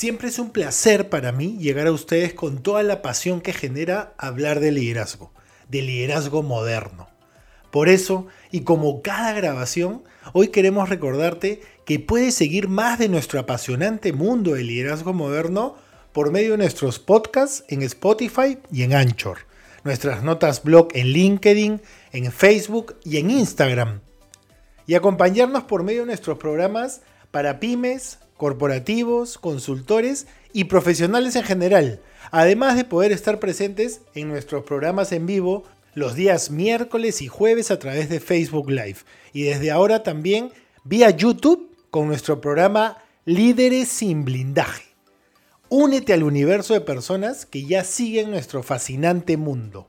Siempre es un placer para mí llegar a ustedes con toda la pasión que genera hablar de liderazgo, de liderazgo moderno. Por eso, y como cada grabación, hoy queremos recordarte que puedes seguir más de nuestro apasionante mundo del liderazgo moderno por medio de nuestros podcasts en Spotify y en Anchor, nuestras notas blog en LinkedIn, en Facebook y en Instagram, y acompañarnos por medio de nuestros programas para pymes, corporativos, consultores y profesionales en general, además de poder estar presentes en nuestros programas en vivo los días miércoles y jueves a través de Facebook Live y desde ahora también vía YouTube con nuestro programa Líderes sin blindaje. Únete al universo de personas que ya siguen nuestro fascinante mundo.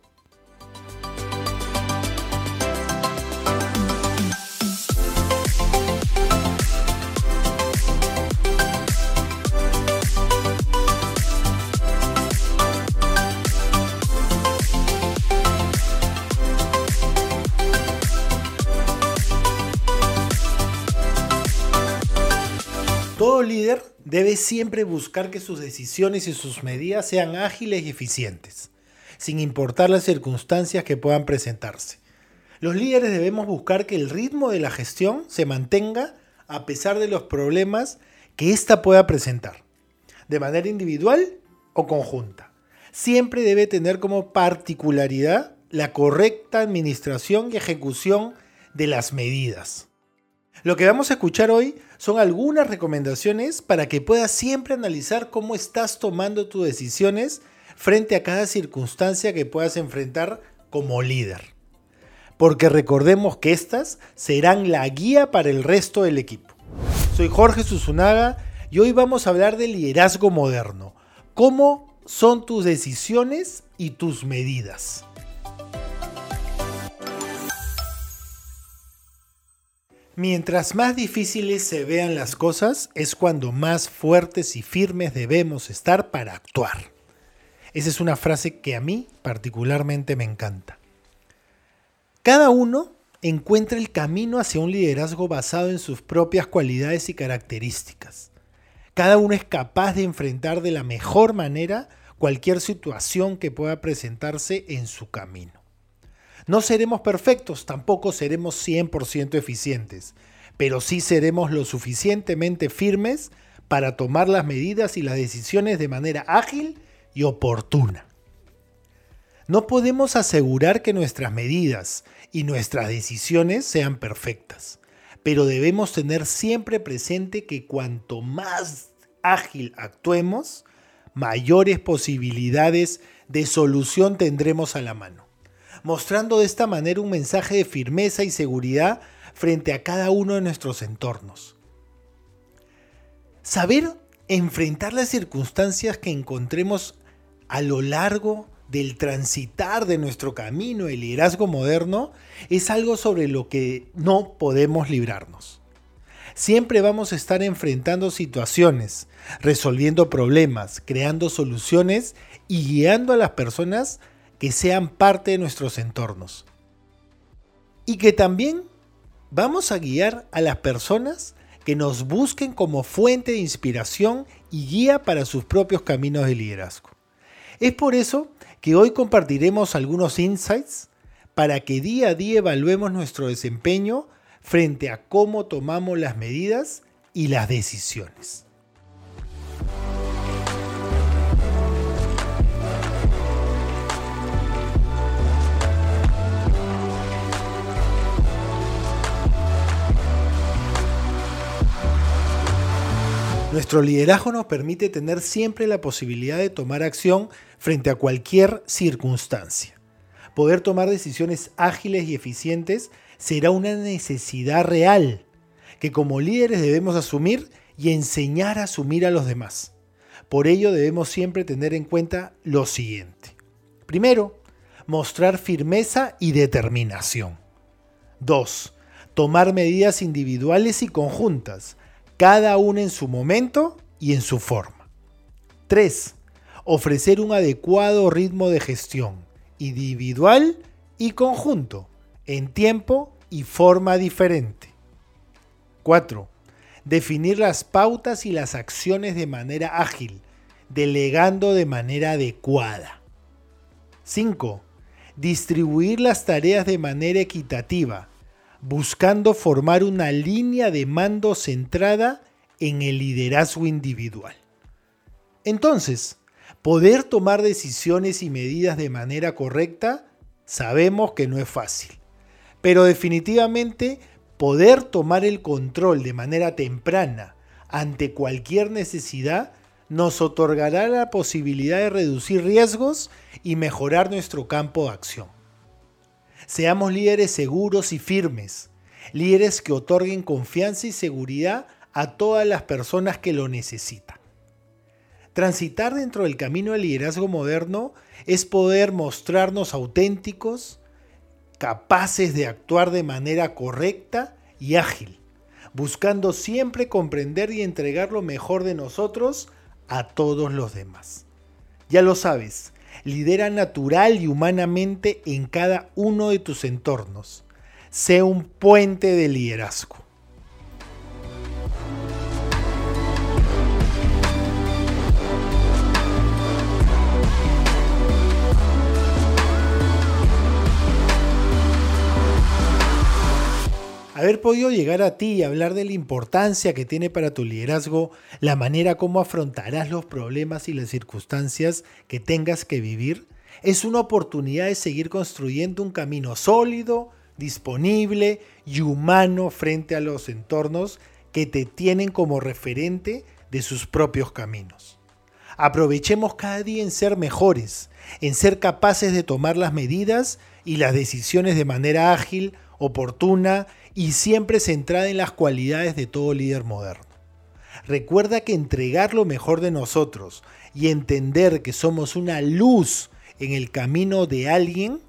Líder debe siempre buscar que sus decisiones y sus medidas sean ágiles y eficientes, sin importar las circunstancias que puedan presentarse. Los líderes debemos buscar que el ritmo de la gestión se mantenga a pesar de los problemas que ésta pueda presentar, de manera individual o conjunta. Siempre debe tener como particularidad la correcta administración y ejecución de las medidas. Lo que vamos a escuchar hoy son algunas recomendaciones para que puedas siempre analizar cómo estás tomando tus decisiones frente a cada circunstancia que puedas enfrentar como líder. Porque recordemos que estas serán la guía para el resto del equipo. Soy Jorge Susunaga y hoy vamos a hablar de liderazgo moderno. ¿Cómo son tus decisiones y tus medidas? Mientras más difíciles se vean las cosas, es cuando más fuertes y firmes debemos estar para actuar. Esa es una frase que a mí particularmente me encanta. Cada uno encuentra el camino hacia un liderazgo basado en sus propias cualidades y características. Cada uno es capaz de enfrentar de la mejor manera cualquier situación que pueda presentarse en su camino. No seremos perfectos, tampoco seremos 100% eficientes, pero sí seremos lo suficientemente firmes para tomar las medidas y las decisiones de manera ágil y oportuna. No podemos asegurar que nuestras medidas y nuestras decisiones sean perfectas, pero debemos tener siempre presente que cuanto más ágil actuemos, mayores posibilidades de solución tendremos a la mano mostrando de esta manera un mensaje de firmeza y seguridad frente a cada uno de nuestros entornos. Saber enfrentar las circunstancias que encontremos a lo largo del transitar de nuestro camino, el liderazgo moderno, es algo sobre lo que no podemos librarnos. Siempre vamos a estar enfrentando situaciones, resolviendo problemas, creando soluciones y guiando a las personas que sean parte de nuestros entornos. Y que también vamos a guiar a las personas que nos busquen como fuente de inspiración y guía para sus propios caminos de liderazgo. Es por eso que hoy compartiremos algunos insights para que día a día evaluemos nuestro desempeño frente a cómo tomamos las medidas y las decisiones. Nuestro liderazgo nos permite tener siempre la posibilidad de tomar acción frente a cualquier circunstancia. Poder tomar decisiones ágiles y eficientes será una necesidad real que como líderes debemos asumir y enseñar a asumir a los demás. Por ello debemos siempre tener en cuenta lo siguiente. Primero, mostrar firmeza y determinación. 2. Tomar medidas individuales y conjuntas cada una en su momento y en su forma. 3. Ofrecer un adecuado ritmo de gestión, individual y conjunto, en tiempo y forma diferente. 4. Definir las pautas y las acciones de manera ágil, delegando de manera adecuada. 5. Distribuir las tareas de manera equitativa, buscando formar una línea de mando centrada en el liderazgo individual. Entonces, poder tomar decisiones y medidas de manera correcta, sabemos que no es fácil. Pero definitivamente poder tomar el control de manera temprana ante cualquier necesidad nos otorgará la posibilidad de reducir riesgos y mejorar nuestro campo de acción. Seamos líderes seguros y firmes, líderes que otorguen confianza y seguridad a todas las personas que lo necesitan. Transitar dentro del camino del liderazgo moderno es poder mostrarnos auténticos, capaces de actuar de manera correcta y ágil, buscando siempre comprender y entregar lo mejor de nosotros a todos los demás. Ya lo sabes, lidera natural y humanamente en cada uno de tus entornos. Sé un puente de liderazgo. Haber podido llegar a ti y hablar de la importancia que tiene para tu liderazgo, la manera como afrontarás los problemas y las circunstancias que tengas que vivir, es una oportunidad de seguir construyendo un camino sólido, disponible y humano frente a los entornos que te tienen como referente de sus propios caminos. Aprovechemos cada día en ser mejores, en ser capaces de tomar las medidas y las decisiones de manera ágil, oportuna y siempre centrada en las cualidades de todo líder moderno. Recuerda que entregar lo mejor de nosotros y entender que somos una luz en el camino de alguien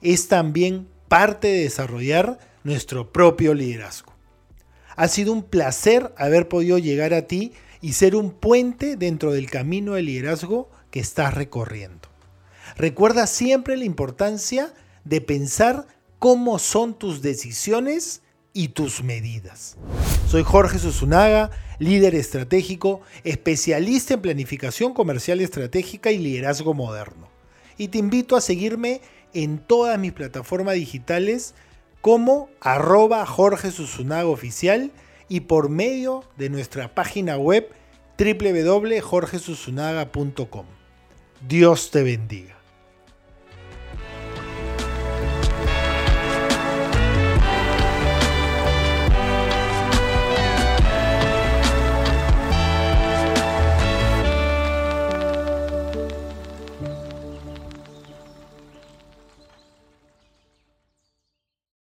es también parte de desarrollar nuestro propio liderazgo. Ha sido un placer haber podido llegar a ti y ser un puente dentro del camino de liderazgo que estás recorriendo. Recuerda siempre la importancia de pensar cómo son tus decisiones y tus medidas. Soy Jorge Susunaga, líder estratégico, especialista en planificación comercial estratégica y liderazgo moderno. Y te invito a seguirme en todas mis plataformas digitales como arroba Jorge Susunaga Oficial y por medio de nuestra página web www.jorgesusunaga.com. Dios te bendiga.